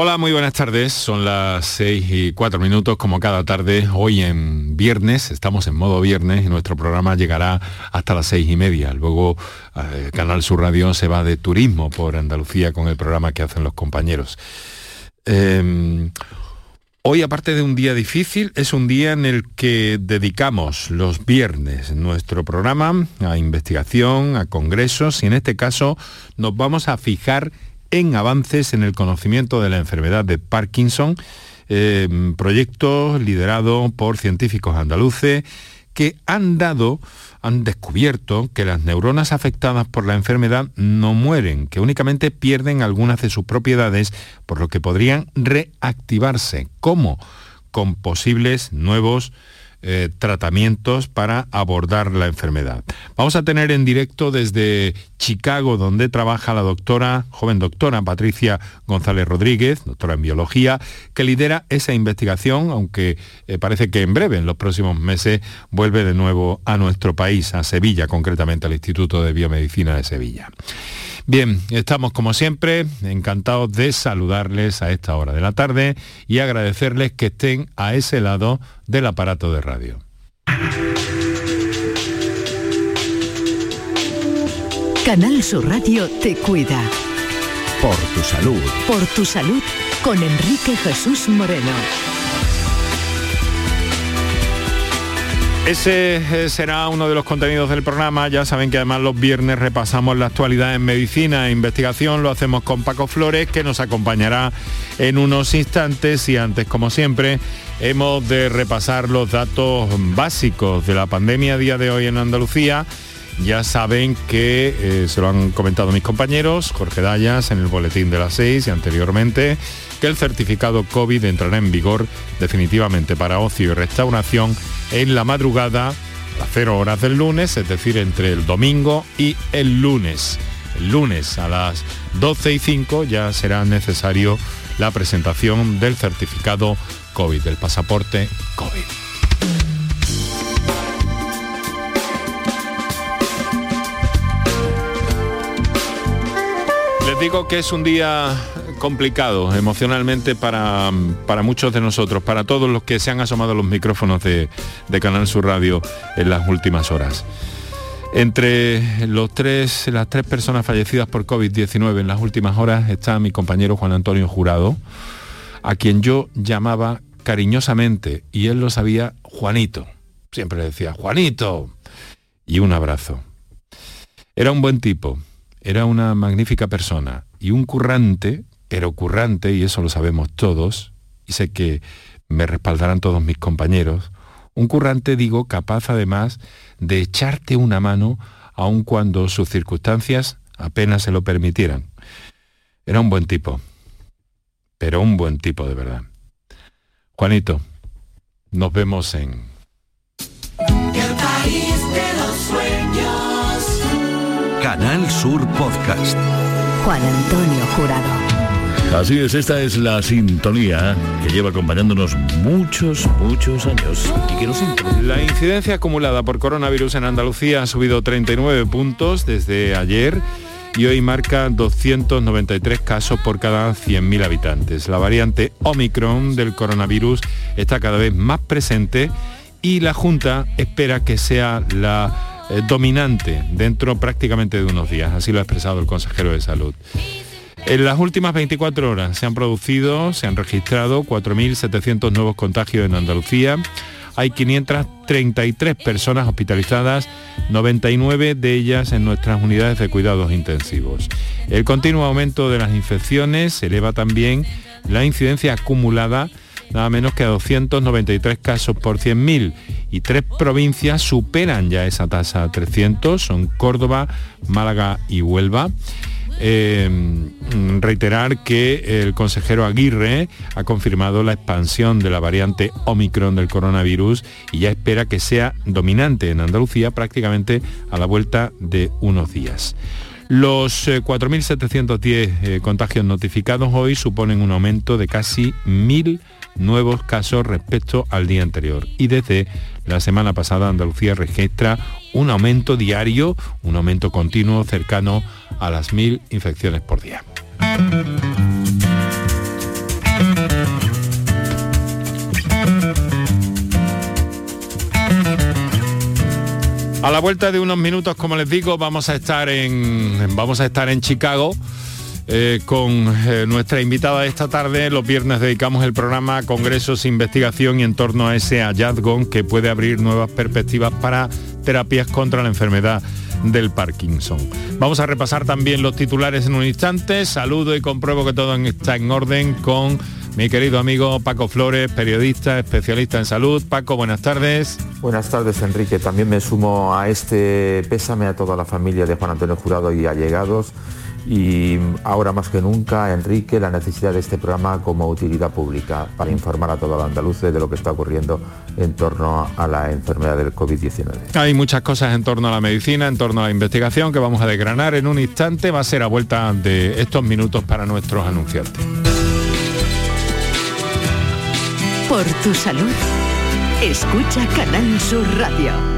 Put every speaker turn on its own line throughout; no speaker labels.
Hola, muy buenas tardes. Son las 6 y 4 minutos como cada tarde. Hoy en viernes, estamos en modo viernes y nuestro programa llegará hasta las 6 y media. Luego eh, Canal Sur Radio se va de turismo por Andalucía con el programa que hacen los compañeros. Em, hoy, aparte de un día difícil, es un día en el que dedicamos los viernes nuestro programa a investigación, a congresos y en este caso nos vamos a fijar en avances en el conocimiento de la enfermedad de Parkinson, eh, proyecto liderado por científicos andaluces que han dado, han descubierto que las neuronas afectadas por la enfermedad no mueren, que únicamente pierden algunas de sus propiedades, por lo que podrían reactivarse. ¿Cómo? Con posibles nuevos eh, tratamientos para abordar la enfermedad. Vamos a tener en directo desde Chicago, donde trabaja la doctora, joven doctora Patricia González Rodríguez, doctora en biología, que lidera esa investigación, aunque eh, parece que en breve, en los próximos meses, vuelve de nuevo a nuestro país, a Sevilla, concretamente al Instituto de Biomedicina de Sevilla. Bien, estamos como siempre encantados de saludarles a esta hora de la tarde y agradecerles que estén a ese lado del aparato de radio.
Canal Sur Radio te cuida.
Por tu salud.
Por tu salud con Enrique Jesús Moreno.
Ese eh, será uno de los contenidos del programa. Ya saben que además los viernes repasamos la actualidad en medicina e investigación. Lo hacemos con Paco Flores, que nos acompañará en unos instantes. Y antes, como siempre, hemos de repasar los datos básicos de la pandemia a día de hoy en Andalucía. Ya saben que eh, se lo han comentado mis compañeros, Jorge Dayas, en el boletín de las seis y anteriormente, que el certificado COVID entrará en vigor definitivamente para ocio y restauración en la madrugada a las 0 horas del lunes, es decir, entre el domingo y el lunes. El lunes a las 12 y 5 ya será necesario la presentación del certificado COVID, del pasaporte COVID. Les digo que es un día complicado emocionalmente para, para, muchos de nosotros, para todos los que se han asomado los micrófonos de, Canal Sur Radio en las últimas horas. Entre los tres, las tres personas fallecidas por COVID-19 en las últimas horas está mi compañero Juan Antonio Jurado, a quien yo llamaba cariñosamente, y él lo sabía, Juanito. Siempre decía, Juanito. Y un abrazo. Era un buen tipo, era una magnífica persona y un currante pero currante, y eso lo sabemos todos, y sé que me respaldarán todos mis compañeros, un currante, digo, capaz además de echarte una mano aun cuando sus circunstancias apenas se lo permitieran. Era un buen tipo, pero un buen tipo de verdad. Juanito, nos vemos en...
Canal Sur Podcast.
Juan Antonio Jurado.
Así es, esta es la sintonía que lleva acompañándonos muchos, muchos años y que nos
La incidencia acumulada por coronavirus en Andalucía ha subido 39 puntos desde ayer y hoy marca 293 casos por cada 100.000 habitantes. La variante Omicron del coronavirus está cada vez más presente y la Junta espera que sea la eh, dominante dentro prácticamente de unos días, así lo ha expresado el consejero de Salud. En las últimas 24 horas se han producido, se han registrado 4.700 nuevos contagios en Andalucía. Hay 533 personas hospitalizadas, 99 de ellas en nuestras unidades de cuidados intensivos. El continuo aumento de las infecciones eleva también la incidencia acumulada nada menos que a 293 casos por 100.000 y tres provincias superan ya esa tasa 300, son Córdoba, Málaga y Huelva. Em, reiterar que el consejero Aguirre ha confirmado la expansión de la variante Omicron del coronavirus y ya espera que sea dominante en Andalucía prácticamente a la vuelta de unos días. Los 4.710 eh, eh, contagios notificados hoy suponen un aumento de casi 1.000 nuevos casos respecto al día anterior. Y desde la semana pasada Andalucía registra un aumento diario, un aumento continuo cercano a las mil infecciones por día. A la vuelta de unos minutos, como les digo, vamos a estar en, vamos a estar en Chicago eh, con eh, nuestra invitada esta tarde. Los viernes dedicamos el programa a congresos, investigación y en torno a ese hallazgo que puede abrir nuevas perspectivas para terapias contra la enfermedad del Parkinson. Vamos a repasar también los titulares en un instante. Saludo y compruebo que todo está en orden con mi querido amigo Paco Flores, periodista, especialista en salud. Paco, buenas tardes.
Buenas tardes, Enrique. También me sumo a este pésame a toda la familia de Juan Antonio Jurado y allegados. Y ahora más que nunca, Enrique, la necesidad de este programa como utilidad pública para informar a todos los andaluces de lo que está ocurriendo en torno a la enfermedad del COVID-19.
Hay muchas cosas en torno a la medicina, en torno a la investigación que vamos a desgranar en un instante. Va a ser a vuelta de estos minutos para nuestros anunciantes.
Por tu salud, escucha Canal Sur Radio.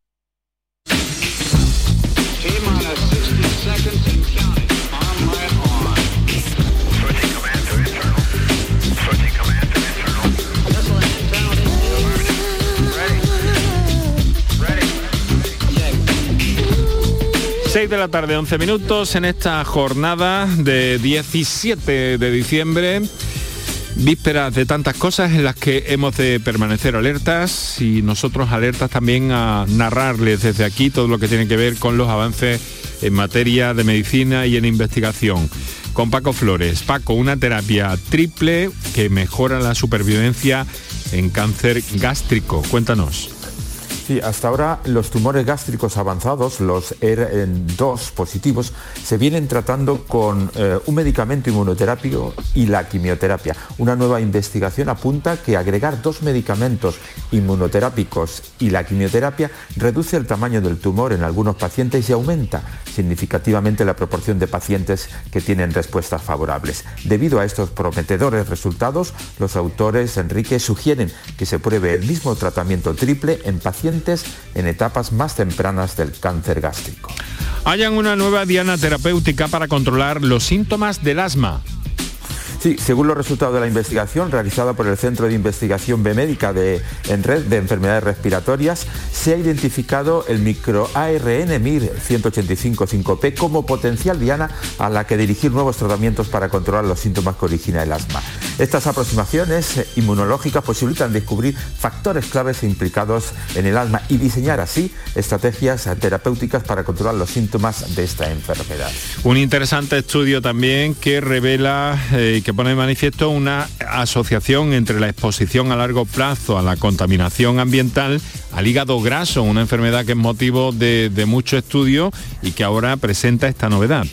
De la tarde, 11 minutos en esta jornada de 17 de diciembre. Vísperas de tantas cosas en las que hemos de permanecer alertas y nosotros alertas también a narrarles desde aquí todo lo que tiene que ver con los avances en materia de medicina y en investigación. Con Paco Flores. Paco, una terapia triple que mejora la supervivencia en cáncer gástrico. Cuéntanos.
Sí, hasta ahora los tumores gástricos avanzados, los ER2 positivos, se vienen tratando con eh, un medicamento inmunoterapio y la quimioterapia. Una nueva investigación apunta que agregar dos medicamentos inmunoterápicos y la quimioterapia reduce el tamaño del tumor en algunos pacientes y aumenta significativamente la proporción de pacientes que tienen respuestas favorables. Debido a estos prometedores resultados, los autores Enrique sugieren que se pruebe el mismo tratamiento triple en pacientes en etapas más tempranas del cáncer gástrico.
Hayan una nueva diana terapéutica para controlar los síntomas del asma.
Sí, según los resultados de la investigación realizada por el Centro de Investigación Bemédica de, en Red de Enfermedades Respiratorias, se ha identificado el microARN MIR 185-5P como potencial diana a la que dirigir nuevos tratamientos para controlar los síntomas que origina el asma. Estas aproximaciones inmunológicas posibilitan descubrir factores claves implicados en el asma y diseñar así estrategias terapéuticas para controlar los síntomas de esta enfermedad.
Un interesante estudio también que revela eh, y que pone de manifiesto una asociación entre la exposición a largo plazo a la contaminación ambiental, al hígado graso, una enfermedad que es motivo de mucho estudio y que ahora presenta esta novedad.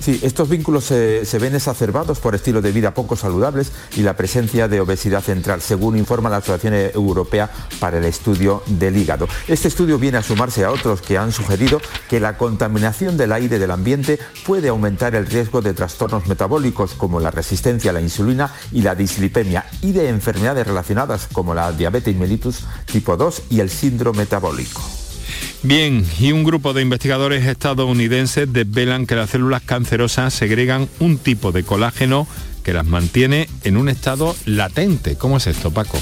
Sí, estos vínculos se, ven exacerbados por estilos de vida poco saludables y la presencia de obesidad central, según informa la Asociación Europea para el Estudio del Hígado. Este estudio viene a sumarse a otros que han sugerido que la contaminación del aire del ambiente puede aumentar el riesgo de trastornos metabólicos como la resistencia a la insulina y la dislipemia y de enfermedades relacionadas como la diabetes mellitus tipo 2 y el síndrome metabólico.
Bien, y un grupo de investigadores estadounidenses desvelan que las células cancerosas segregan un tipo de colágeno que las mantiene en un estado latente. ¿Cómo es esto, Paco?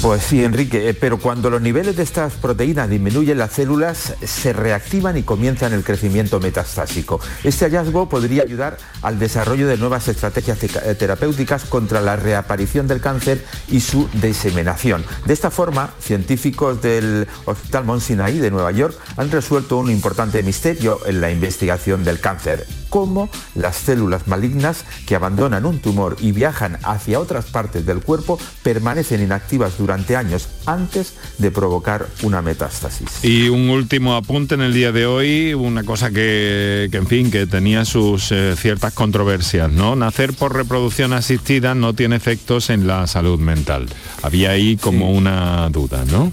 Pues sí, Enrique, eh, pero cuando los niveles de estas proteínas disminuyen, las células se reactivan y comienzan el crecimiento metastásico. Este hallazgo podría ayudar al desarrollo de nuevas estrategias eh, terapéuticas contra la reaparición del cáncer y su diseminación. De esta forma, científicos del Hospital Mount Sinai de Nueva York han resuelto un importante misterio en la investigación del cáncer cómo las células malignas que abandonan un tumor y viajan hacia otras partes del cuerpo permanecen inactivas durante años antes de provocar una metástasis.
Y un último apunte en el día de hoy, una cosa que, en fin, que tenía sus eh, ciertas controversias, ¿no? Nacer por reproducción asistida no tiene efectos en la salud mental. Había ahí como una duda, ¿no?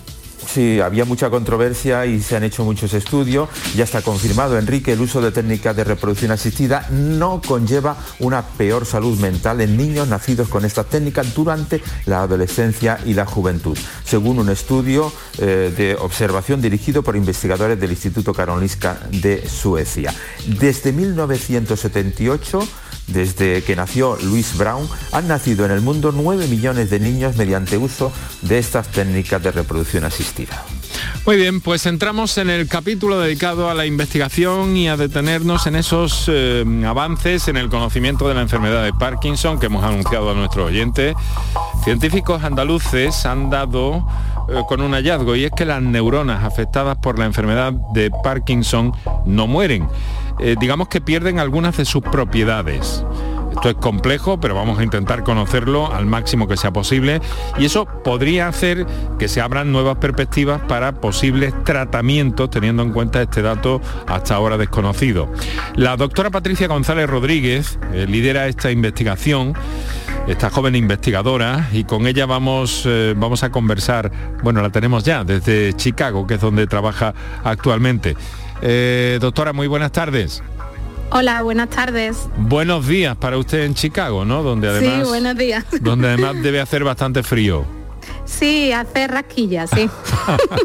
Sí, había mucha controversia y se han hecho muchos estudios. Ya está confirmado, Enrique, el uso de técnicas de reproducción asistida no conlleva una peor salud mental en niños nacidos con estas técnicas durante la adolescencia y la juventud, según un estudio eh, de observación dirigido por investigadores del Instituto Karolinska de Suecia. Desde 1978, desde que nació Louis Brown, han nacido en el mundo 9 millones de niños mediante uso de estas técnicas de reproducción asistida.
Muy bien, pues entramos en el capítulo dedicado a la investigación y a detenernos en esos eh, avances en el conocimiento de la enfermedad de Parkinson que hemos anunciado a nuestros oyentes. Científicos andaluces han dado eh, con un hallazgo y es que las neuronas afectadas por la enfermedad de Parkinson no mueren. Eh, digamos que pierden algunas de sus propiedades. Esto es complejo, pero vamos a intentar conocerlo al máximo que sea posible y eso podría hacer que se abran nuevas perspectivas para posibles tratamientos teniendo en cuenta este dato hasta ahora desconocido. La doctora Patricia González Rodríguez eh, lidera esta investigación esta joven investigadora y con ella vamos, eh, vamos a conversar, bueno, la tenemos ya desde Chicago, que es donde trabaja actualmente. Eh, doctora, muy buenas tardes.
Hola, buenas tardes.
Buenos días para usted en Chicago, ¿no? Donde además,
sí, buenos días.
Donde además debe hacer bastante frío.
Sí, hace rasquillas, sí.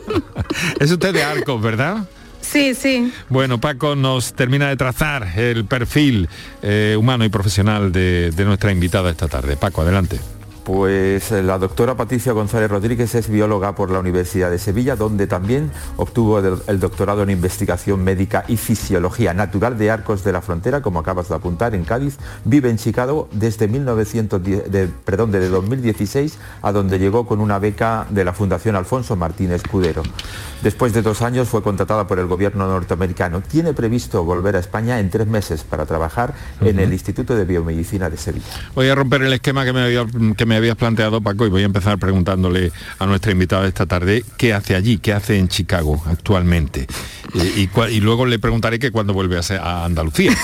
es usted de Arcos, ¿verdad?
Sí, sí.
Bueno, Paco nos termina de trazar el perfil eh, humano y profesional de nuestra invitada esta tarde. Paco, adelante.
Pues eh, la doctora Patricia González Rodríguez es bióloga por la Universidad de Sevilla, donde también obtuvo el doctorado en investigación médica y fisiología natural de Arcos de la Frontera, como acabas de apuntar, en Cádiz. Vive en Chicago desde 1910, perdón, desde 2016, a donde llegó con una beca de la Fundación Alfonso Martínez Escudero. Después de dos años fue contratada por el gobierno norteamericano. Tiene previsto volver a España en tres meses para trabajar en el Instituto de Biomedicina de Sevilla.
Voy a romper el esquema que me había, que me habías planteado, Paco, y voy a empezar preguntándole a nuestra invitada esta tarde qué hace allí, qué hace en Chicago actualmente. y, y, luego le preguntaré que cuándo vuelve a, a Andalucía.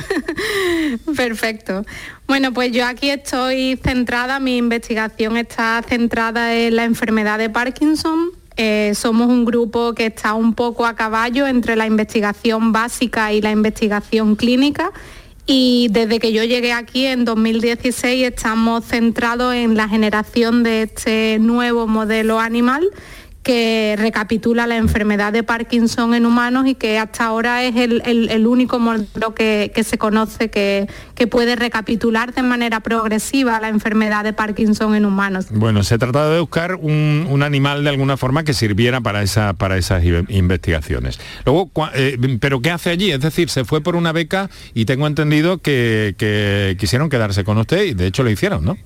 Perfecto. Bueno, pues yo aquí estoy centrada, mi investigación está centrada en la enfermedad de Parkinson, eh, somos un grupo que está un poco a caballo entre la investigación básica y la investigación clínica y desde que yo llegué aquí en 2016 estamos centrados en la generación de este nuevo modelo animal que recapitula la enfermedad de Parkinson en humanos y que hasta ahora es el, único modelo que, se conoce que, puede recapitular de manera progresiva la enfermedad de Parkinson en humanos.
Bueno, se trata de buscar un, animal de alguna forma que sirviera para, esa, para esas investigaciones. Luego, eh, ¿pero qué hace allí? Es decir, se fue por una beca y tengo entendido que, que quisieron quedarse con usted y de hecho lo hicieron, ¿no?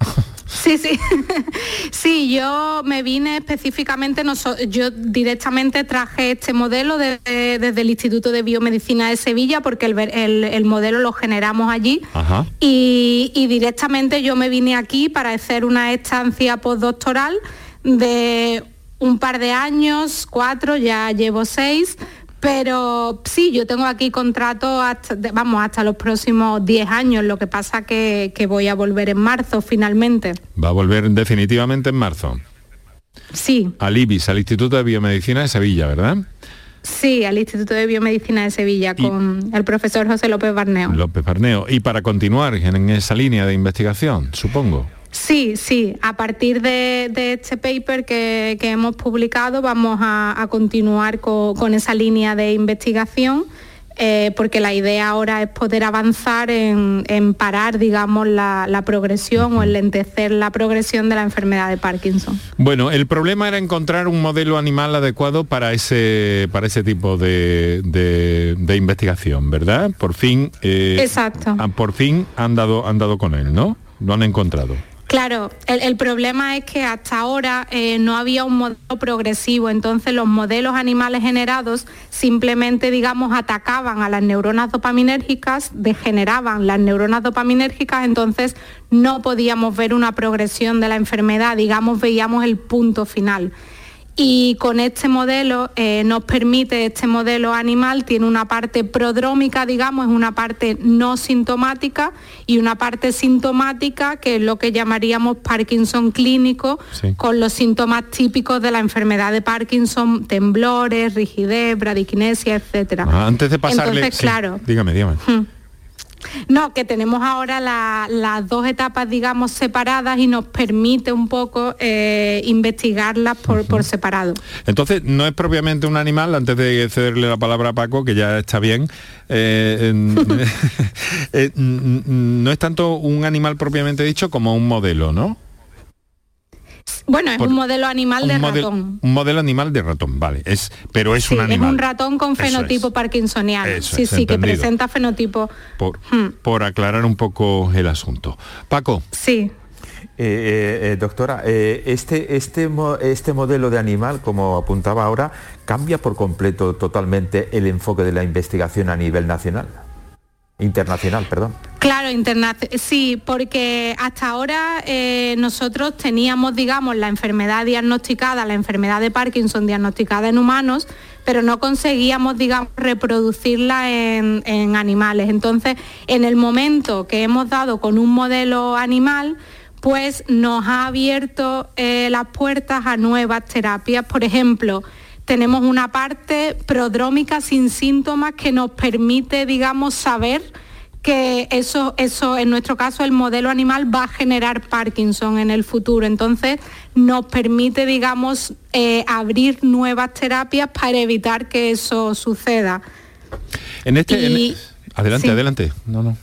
Sí, sí. sí, yo me vine específicamente, yo directamente traje este modelo desde el Instituto de Biomedicina de Sevilla porque el, modelo lo generamos allí y, y, directamente yo me vine aquí para hacer una estancia postdoctoral de un par de años, cuatro, ya llevo seis, pero sí, yo tengo aquí contrato hasta, vamos, hasta los próximos 10 años, lo que pasa que, que voy a volver en marzo finalmente.
Va a volver definitivamente en marzo.
Sí.
Al IBIS, al Instituto de Biomedicina de Sevilla, ¿verdad?
Sí, al Instituto de Biomedicina de Sevilla con el profesor José López Barneo.
López Barneo. Y para continuar en esa línea de investigación, supongo.
Sí, sí, a partir de, este paper que, hemos publicado vamos a, continuar con, esa línea de investigación. Eh, porque la idea ahora es poder avanzar en, parar, digamos, la, progresión o enlentecer la progresión de la enfermedad de Parkinson.
Bueno, el problema era encontrar un modelo animal adecuado para ese, para ese tipo de, investigación, ¿verdad? Por fin,
eh, Exacto.
por fin han dado, han dado con él, ¿no? Lo han encontrado.
Claro, el, problema es que hasta ahora eh, no había un modelo progresivo, entonces los modelos animales generados simplemente, digamos, atacaban a las neuronas dopaminérgicas, degeneraban las neuronas dopaminérgicas, entonces no podíamos ver una progresión de la enfermedad, digamos, veíamos el punto final y con este modelo eh, nos permite, este modelo animal tiene una parte prodrómica, digamos, es una parte no sintomática y una parte sintomática que es lo que llamaríamos Parkinson clínico, con los síntomas típicos de la enfermedad de Parkinson, temblores, rigidez, bradiquinesia, etc.
antes de pasarle... Entonces, claro. Dígame, dígame.
No, que tenemos ahora las dos etapas, digamos, separadas y nos permite un poco eh, investigarlas por, separado.
Entonces, no es propiamente un animal, antes de cederle la palabra a Paco, que ya está bien, eh, eh, no es tanto un animal propiamente dicho como un modelo, ¿no?
Bueno, es un modelo animal de ratón.
Un modelo animal de ratón, vale. Es, pero es un animal.
Es un ratón con fenotipo parkinsoniano. sí, sí, que presenta fenotipo.
Hmm. Por, aclarar un poco el asunto. Paco.
Sí.
Eh, eh, eh, doctora, este, este, este modelo de animal, como apuntaba ahora, cambia por completo totalmente el enfoque de la investigación a nivel nacional. Internacional, perdón.
Claro, internacional. Sí, porque hasta ahora eh, nosotros teníamos, digamos, la enfermedad diagnosticada, la enfermedad de Parkinson diagnosticada en humanos, pero no conseguíamos, digamos, reproducirla en, animales. Entonces, en el momento que hemos dado con un modelo animal, pues nos ha abierto eh, las puertas a nuevas terapias. Por ejemplo, tenemos una parte prodrómica sin síntomas que nos permite, digamos, saber que eso, eso, en nuestro caso, el modelo animal va a generar Parkinson en el futuro. Entonces, nos permite, digamos, eh, abrir nuevas terapias para evitar que eso suceda.
En este. adelante, adelante. No, no.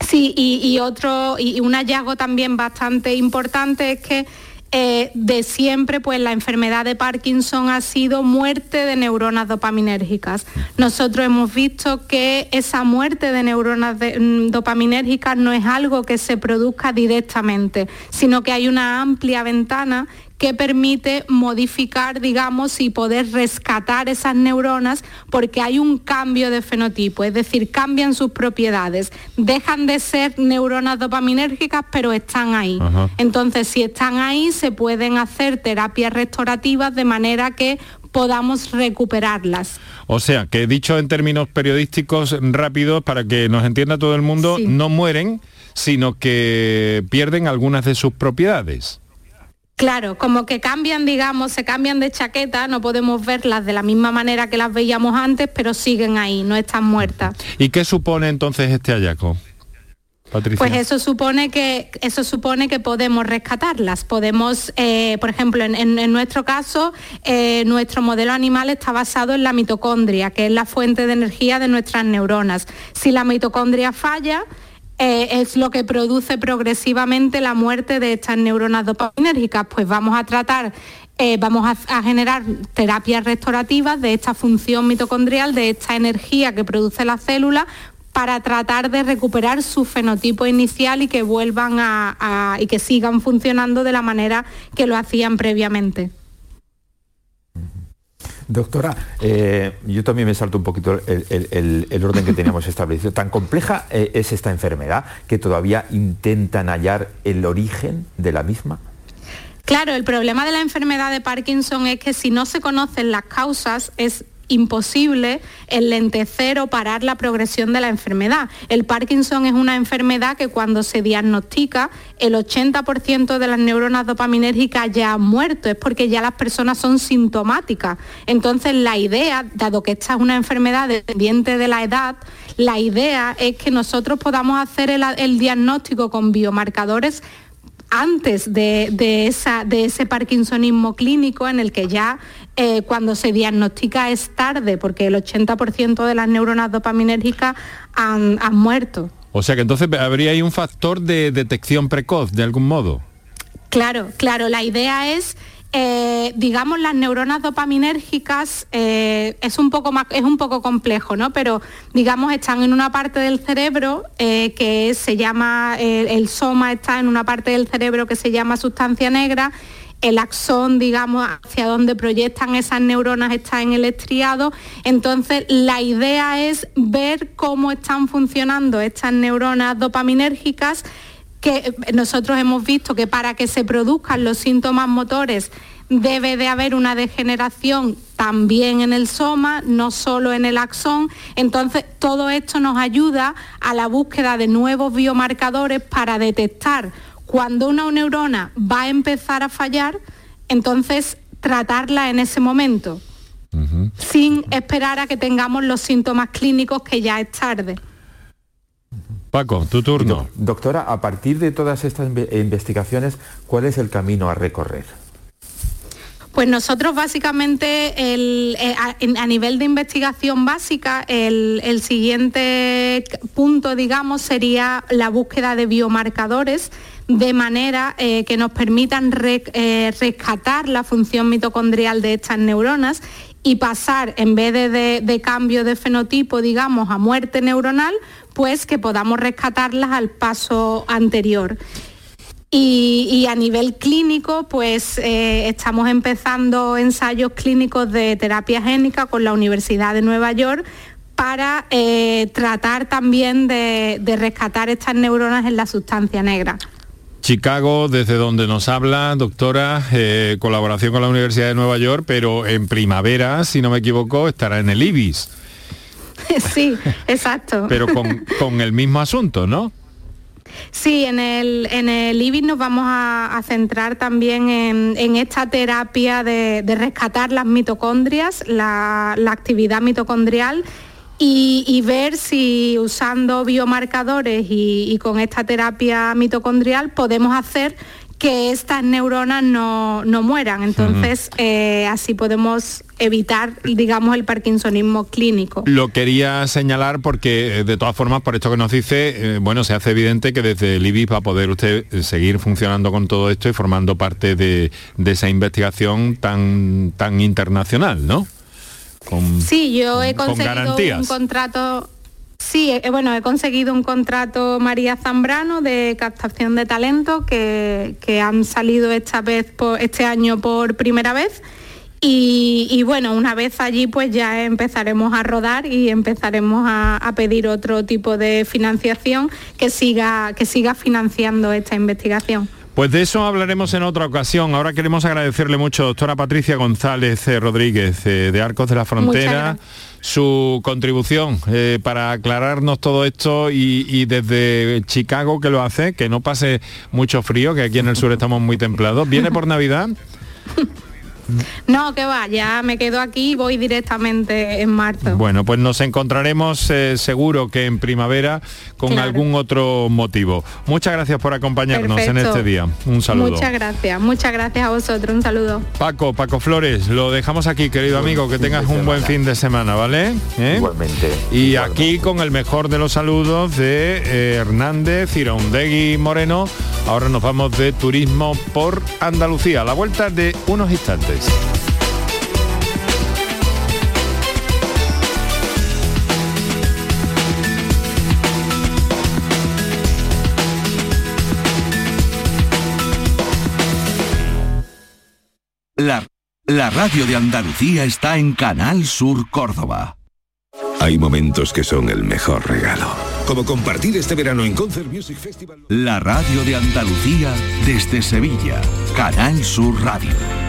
Sí, y, otro, y un hallazgo también bastante importante es que eh, de siempre, pues la enfermedad de Parkinson ha sido muerte de neuronas dopaminérgicas. Nosotros hemos visto que esa muerte de neuronas mm, dopaminérgicas no es algo que se produzca directamente, sino que hay una amplia ventana que permite modificar, digamos, y poder rescatar esas neuronas porque hay un cambio de fenotipo, es decir, cambian sus propiedades, dejan de ser neuronas dopaminérgicas, pero están ahí. Entonces, si están ahí, se pueden hacer terapias restaurativas de manera que podamos recuperarlas.
O sea, que dicho en términos periodísticos rápidos, para que nos entienda todo el mundo, no mueren, sino que pierden algunas de sus propiedades.
Claro, como que cambian, digamos, se cambian de chaqueta, no podemos verlas de la misma manera que las veíamos antes, pero siguen ahí, no están muertas.
¿Y qué supone entonces este hallazgo?
Patricia. Pues eso supone que eso supone que podemos rescatarlas. Podemos, eh, por ejemplo, en, nuestro caso, eh, nuestro modelo animal está basado en la mitocondria, que es la fuente de energía de nuestras neuronas. Si la mitocondria falla, eh, es lo que produce progresivamente la muerte de estas neuronas dopaminérgicas. Pues vamos a tratar, eh, vamos a, generar terapias restaurativas de esta función mitocondrial, de esta energía que produce la célula para tratar de recuperar su fenotipo inicial y que vuelvan a, y que sigan funcionando de la manera que lo hacían previamente.
Doctora, eh, yo también me salto un poquito el, orden que teníamos establecido. ¿Tan compleja eh, es esta enfermedad que todavía intentan hallar el origen de la misma?
Claro, el problema de la enfermedad de Parkinson es que si no se conocen las causas es imposible enlentecer o parar la progresión de la enfermedad. El Parkinson es una enfermedad que cuando se diagnostica, el 80% de las neuronas dopaminérgicas ya han muerto, es porque ya las personas son sintomáticas. Entonces la idea, dado que esta es una enfermedad dependiente de la edad, la idea es que nosotros podamos hacer el, el diagnóstico con biomarcadores antes de, esa, de ese parkinsonismo clínico en el que ya eh, cuando se diagnostica es tarde, porque el 80% de las neuronas dopaminérgicas han, han muerto.
O sea que entonces habría ahí un factor de detección precoz, de algún modo.
Claro, claro, la idea es eh, digamos, las neuronas dopaminérgicas eh, es, un poco más, es un poco complejo, ¿no? Pero, digamos, están en una parte del cerebro eh, que se llama, el soma está en una parte del cerebro que se llama sustancia negra el axón, digamos, hacia donde proyectan esas neuronas está en el estriado. Entonces, la idea es ver cómo están funcionando estas neuronas dopaminérgicas que nosotros hemos visto que para que se produzcan los síntomas motores debe de haber una degeneración también en el soma, no solo en el axón. Entonces, todo esto nos ayuda a la búsqueda de nuevos biomarcadores para detectar cuando una neurona va a empezar a fallar, entonces tratarla en ese momento, sin esperar a que tengamos los síntomas clínicos que ya es tarde.
Paco, tu turno.
Doctora, a partir de todas estas investigaciones, ¿cuál es el camino a recorrer?
Pues nosotros básicamente eh, a, nivel de investigación básica, el, siguiente punto, digamos, sería la búsqueda de biomarcadores de manera eh, que nos permitan eh, rescatar la función mitocondrial de estas neuronas y pasar, en vez de, cambio de fenotipo, digamos, a muerte neuronal, pues que podamos rescatarlas al paso anterior. Y, a nivel clínico, pues eh, estamos empezando ensayos clínicos de terapia génica con la Universidad de Nueva York para eh, tratar también de rescatar estas neuronas en la sustancia negra.
Chicago, desde donde nos habla, doctora, eh, colaboración con la Universidad de Nueva York, pero en primavera, si no me equivoco, estará en el IBIS.
Sí, exacto.
pero con, el mismo asunto, ¿no?
Sí, en el, en el IBIS nos vamos a, centrar también en, esta terapia de, rescatar las mitocondrias, la, la actividad mitocondrial y, ver si usando biomarcadores y, con esta terapia mitocondrial podemos hacer que estas neuronas no, mueran. Entonces, eh, así podemos evitar, digamos, el parkinsonismo clínico.
Lo quería señalar porque, eh, de todas formas, por esto que nos dice, eh, bueno, se hace evidente que desde el IBIS va a poder usted seguir funcionando con todo esto y formando parte de, de esa investigación tan, tan internacional, ¿no?
Sí, yo he conseguido un contrato Sí, eh, bueno, he conseguido un contrato María Zambrano de captación de talento que, han salido esta vez por, este año por primera vez. Y, bueno, una vez allí pues ya empezaremos a rodar y empezaremos a, a, pedir otro tipo de financiación que siga, que siga financiando esta investigación.
Pues de eso hablaremos en otra ocasión. Ahora queremos agradecerle mucho, doctora Patricia González eh, Rodríguez, eh, de Arcos de la Frontera, su contribución eh, para aclararnos todo esto y, desde Chicago que lo hace, que no pase mucho frío, que aquí en el sur estamos muy templados. ¿Viene por Navidad?
No, que va, ya me quedo aquí y voy directamente en marzo.
Bueno, pues nos encontraremos eh, seguro que en primavera con algún otro motivo. Muchas gracias por acompañarnos en este día. Un saludo.
Muchas gracias, muchas gracias a vosotros. Un saludo.
Paco, Paco Flores, lo dejamos aquí, querido amigo. Que tengas un buen fin de semana, ¿vale?
¿Eh? Igualmente.
Y aquí con el mejor de los saludos de eh, Hernández, Iraundegui Moreno. Ahora nos vamos de turismo por Andalucía. A la vuelta de unos instantes.
La, la radio de Andalucía está en Canal Sur Córdoba.
Hay momentos que son el mejor regalo. Como compartir este verano en Concert Music Festival.
La radio de Andalucía desde Sevilla. Canal Sur Radio.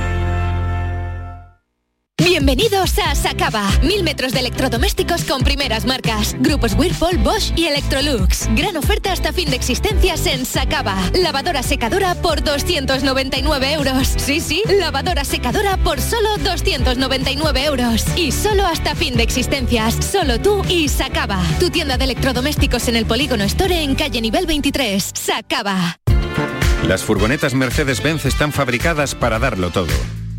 Bienvenidos a Sacaba. Mil metros de electrodomésticos con primeras marcas. Grupos Whirlpool, Bosch y Electrolux. Gran oferta hasta fin de existencias en Sacaba. Lavadora secadora por 299 euros. Sí, sí, lavadora secadora por solo 299 euros. Y solo hasta fin de existencias. Solo tú y Sacaba. Tu tienda de electrodomésticos en el Polígono Store en calle nivel 23. Sacaba.
Las furgonetas Mercedes-Benz están fabricadas para darlo todo.